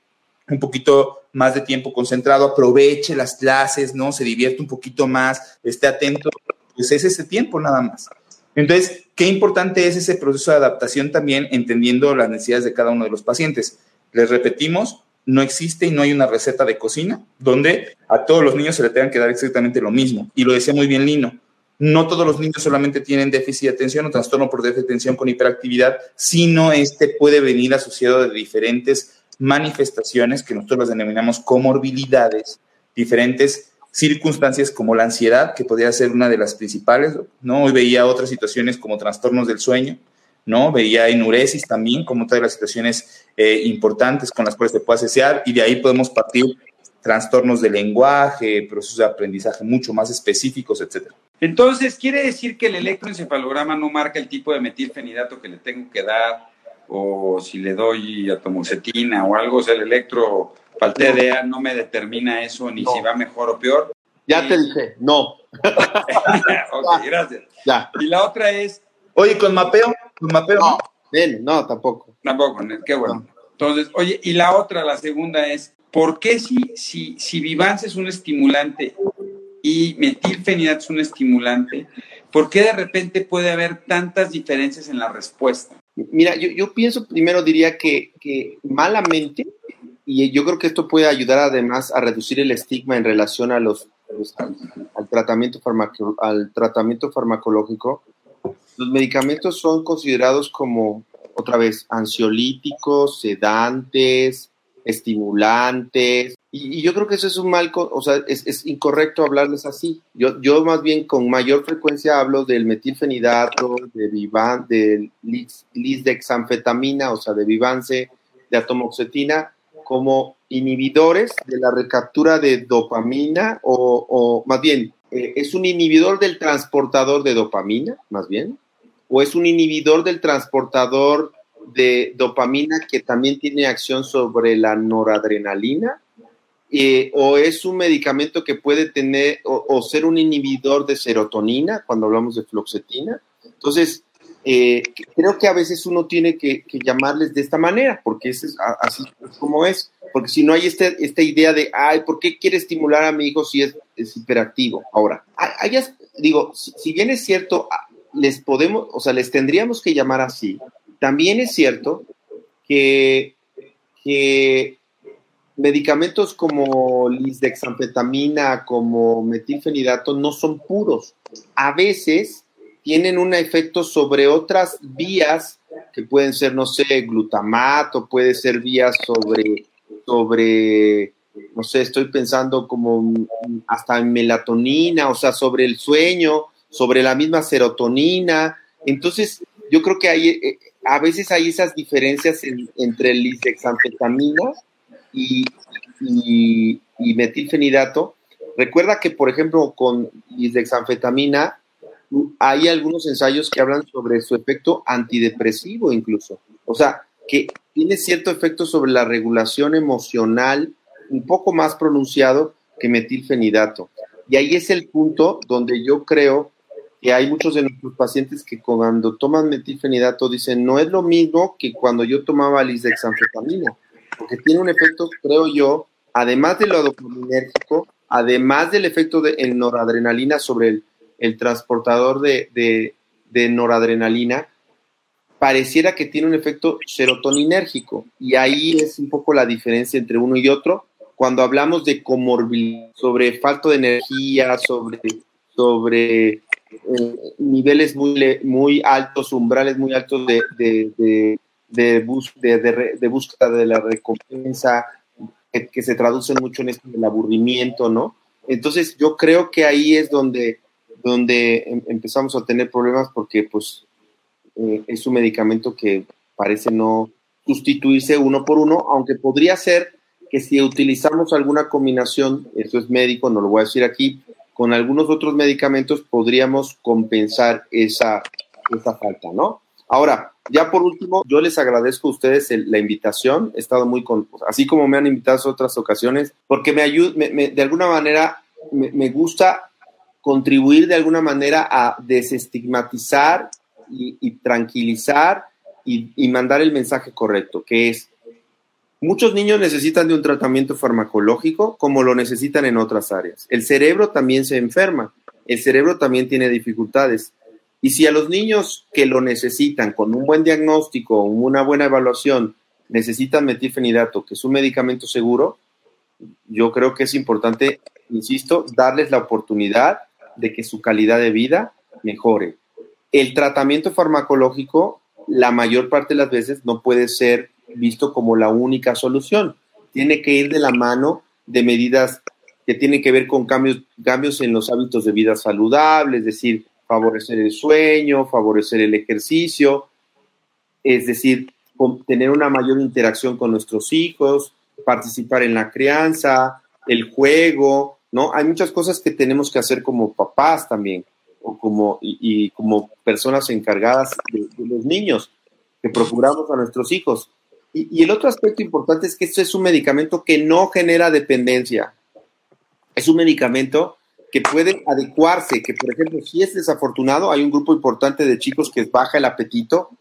un poquito más de tiempo concentrado, aproveche las clases, ¿no? Se divierte un poquito más, esté atento, pues es ese tiempo nada más. Entonces, qué importante es ese proceso de adaptación también, entendiendo las necesidades de cada uno de los pacientes. Les repetimos, no existe y no hay una receta de cocina donde a todos los niños se le tengan que dar exactamente lo mismo. Y lo decía muy bien Lino, no todos los niños solamente tienen déficit de atención o trastorno por déficit de atención con hiperactividad, sino este puede venir asociado de diferentes manifestaciones que nosotros las denominamos comorbilidades, diferentes circunstancias como la ansiedad, que podría ser una de las principales, ¿no? Hoy veía otras situaciones como trastornos del sueño, ¿no? Veía enuresis también como otra de las situaciones eh, importantes con las cuales se puede asociar y de ahí podemos partir trastornos de lenguaje, procesos de aprendizaje mucho más específicos, etcétera. Entonces, ¿quiere decir que el electroencefalograma no marca el tipo de metilfenidato que le tengo que dar o si le doy atomocetina o algo? O sea, el electro para el TDA no me determina eso ni si va mejor o peor. Ya te dije, no. ok, gracias. Ya. Y la otra es, Oye, con mapeo, con mapeo. No, no, tampoco. Tampoco, qué bueno. Entonces, oye, y la otra, la segunda es, ¿por qué si, si, si Vivance es un estimulante y metilfenidato es un estimulante, ¿por qué de repente puede haber tantas diferencias en la respuesta? Mira, yo, pienso primero diría que, malamente, y yo creo que esto puede ayudar además a reducir el estigma en relación a los, al, tratamiento al tratamiento farmacológico, los medicamentos son considerados como, otra vez, ansiolíticos, sedantes, estimulantes, y, yo creo que eso es un mal, o sea, es, incorrecto hablarles así. Yo, yo más bien con mayor frecuencia hablo del metilfenidato, de Vivan, del lisdexanfetamina, o sea, de Vivance, de atomoxetina, como inhibidores de la recaptura de dopamina, o, o más bien, eh, es un inhibidor del transportador de dopamina, más bien, o es un inhibidor del transportador de dopamina que también tiene acción sobre la noradrenalina, eh, o es un medicamento que puede tener o, ser un inhibidor de serotonina cuando hablamos de fluoxetina. Entonces, eh, creo que a veces uno tiene que, llamarles de esta manera, porque es así como es, porque si no hay este, esta idea de, ay, ¿por qué quiere estimular a mi hijo si es, hiperactivo? Ahora, digo, si, bien es cierto, les podemos, o sea, les tendríamos que llamar así, también es cierto que, que medicamentos como lisdexanfetamina, como metilfenidato, no son puros. A veces tienen un efecto sobre otras vías que pueden ser, no sé, glutamato, puede ser vías sobre, sobre, no sé, estoy pensando como hasta en melatonina, o sea, sobre el sueño, sobre la misma serotonina. Entonces, yo creo que hay, eh, a veces hay esas diferencias entre el lisdexanfetamina y, metilfenidato. Recuerda que, por ejemplo, con lisdexanfetamina, hay algunos ensayos que hablan sobre su efecto antidepresivo incluso. O sea, que tiene cierto efecto sobre la regulación emocional un poco más pronunciado que metilfenidato. Y ahí es el punto donde yo creo que hay muchos de nuestros pacientes que cuando toman metilfenidato dicen, no es lo mismo que cuando yo tomaba lisdexanfetamina, porque tiene un efecto, creo yo, además de lo dopaminérgico, además del efecto de en noradrenalina sobre el transportador de, noradrenalina, pareciera que tiene un efecto serotoninérgico. Y ahí es un poco la diferencia entre uno y otro. Cuando hablamos de comorbilidad, sobre falta de energía, sobre, eh, niveles muy, muy altos, umbrales muy altos de, de, búsqueda de la recompensa, que, se traducen mucho en esto del aburrimiento, ¿no? Entonces yo creo que ahí es donde donde em, empezamos a tener problemas porque pues eh, es un medicamento que parece no sustituirse uno por uno, aunque podría ser que si utilizamos alguna combinación, eso es médico, no lo voy a decir aquí, con algunos otros medicamentos podríamos compensar esa, esa falta, ¿no? Ahora, ya por último, yo les agradezco a ustedes la invitación. He estado muy con, así como me han invitado en otras ocasiones, porque me ayuda, de alguna manera me, gusta contribuir de alguna manera a desestigmatizar y, tranquilizar y, y, mandar el mensaje correcto, que es, muchos niños necesitan de un tratamiento farmacológico como lo necesitan en otras áreas. El cerebro también se enferma, el cerebro también tiene dificultades. Y si a los niños que lo necesitan con un buen diagnóstico, una buena evaluación, necesitan metilfenidato, que es un medicamento seguro, yo creo que es importante, insisto, darles la oportunidad de que su calidad de vida mejore. El tratamiento farmacológico, la mayor parte de las veces, no puede ser visto como la única solución. Tiene que ir de la mano de medidas que tienen que ver con cambios, cambios en los hábitos de vida saludables, es decir, favorecer el sueño, favorecer el ejercicio, es decir, tener una mayor interacción con nuestros hijos, participar en la crianza, el juego, ¿no? Hay muchas cosas que tenemos que hacer como papás también, o como, y, como personas encargadas de, los niños, que procuramos a nuestros hijos. Y, y el otro aspecto importante es que esto es un medicamento que no genera dependencia. Es un medicamento que pueden adecuarse, que por ejemplo, si es desafortunado, hay un grupo importante de chicos que baja el apetito,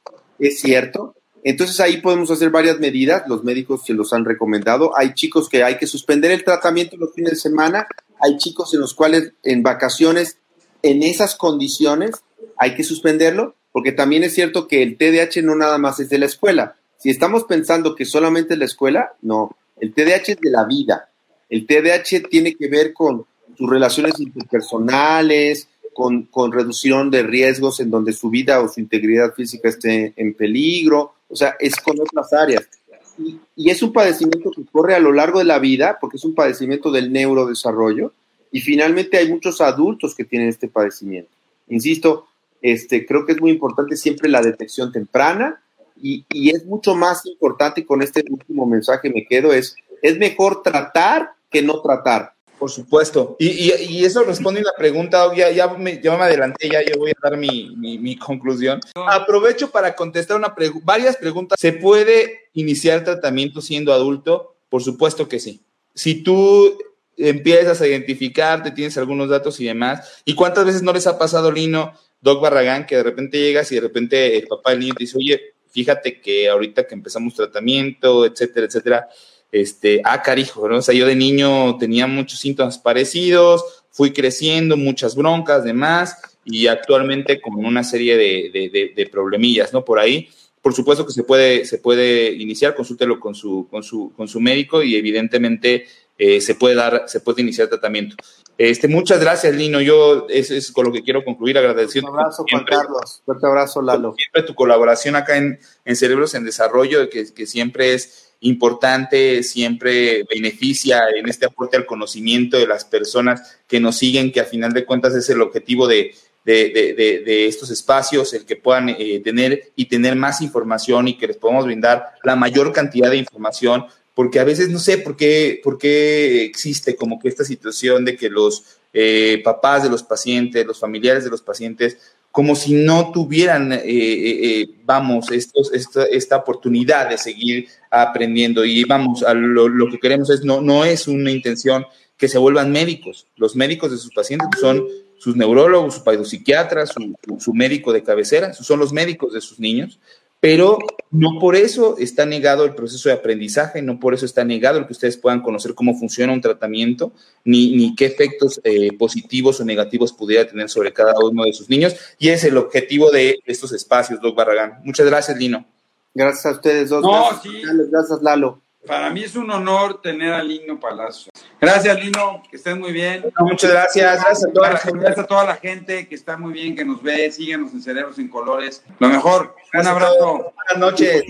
es cierto. Entonces ahí podemos hacer varias medidas, los médicos se los han recomendado. Hay chicos que hay que suspender el tratamiento los fines de semana, hay chicos en los cuales en vacaciones, en esas condiciones, hay que suspenderlo, porque también es cierto que el TDAH no nada más es de la escuela. Si estamos pensando que solamente es la escuela, no, el TDAH es de la vida. El TDAH tiene que ver con sus relaciones interpersonales, con, con, reducción de riesgos en donde su vida o su integridad física esté en peligro, o sea, es con otras áreas. Y, y, es un padecimiento que corre a lo largo de la vida, porque es un padecimiento del neurodesarrollo, y finalmente hay muchos adultos que tienen este padecimiento. Insisto, este, creo que es muy importante siempre la detección temprana, y, y es mucho más importante, y con este último mensaje me quedo, es, es mejor tratar que no tratar por supuesto. Y, eso responde a la pregunta, ya, ya me adelanté, ya yo voy a dar mi, mi, conclusión. Aprovecho para contestar una varias preguntas. ¿Se puede iniciar tratamiento siendo adulto? Por supuesto que sí. Si tú empiezas a identificarte, tienes algunos datos y demás, ¿y cuántas veces no les ha pasado, Lino, Doc Barragán, que de repente llegas y de repente el papá del niño te dice, oye, fíjate que ahorita que empezamos tratamiento, etcétera, etcétera, este, ah, carijo, ¿no? O sea, yo de niño tenía muchos síntomas parecidos, fui creciendo, muchas broncas, demás, y actualmente con una serie de, de, problemillas, ¿no? Por ahí. Por supuesto que se puede, se puede iniciar, consúltelo con su, con su, con su médico y evidentemente eh, se puede dar, se puede iniciar tratamiento. Este, muchas gracias, Lino. Yo es, es con lo que quiero concluir, agradeciendo. Un abrazo, Juan Carlos. Fuerte abrazo, Lalo. Siempre tu colaboración acá en, en Cerebros en Desarrollo, que, que siempre es importante, siempre beneficia en este aporte al conocimiento de las personas que nos siguen, que a final de cuentas es el objetivo de, de, estos espacios, el que puedan eh, tener y tener más información y que les podamos brindar la mayor cantidad de información, porque a veces no sé por qué, por qué existe como que esta situación de que los eh, papás de los pacientes, los familiares de los pacientes, como si no tuvieran, eh, eh, eh, vamos, estos, esta, oportunidad de seguir aprendiendo. Y vamos, a lo, que queremos es, no, no es una intención que se vuelvan médicos. Los médicos de sus pacientes son sus neurólogos, su psiquiatras, su, su médico de cabecera, son los médicos de sus niños, pero no por eso está negado el proceso de aprendizaje, no por eso está negado el que ustedes puedan conocer cómo funciona un tratamiento, ni, ni qué efectos eh, positivos o negativos pudiera tener sobre cada uno de sus niños. Y es el objetivo de estos espacios, Doc Barragán. Muchas gracias, Lino. Gracias a ustedes dos. No, gracias, sí. gracias, Lalo. Para mí es un honor tener a Lino Palacio. Gracias, Lino, que estés muy bien. muchas gracias. Gracias a toda la gente. Gracias a toda la gente que está muy bien, que nos ve. Síguenos en Cerebros en Colores. Lo mejor. un abrazo. Buenas noches.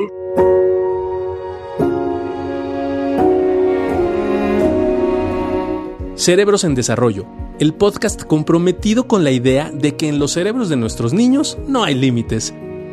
Cerebros en Desarrollo, el podcast comprometido con la idea de que en los cerebros de nuestros niños no hay límites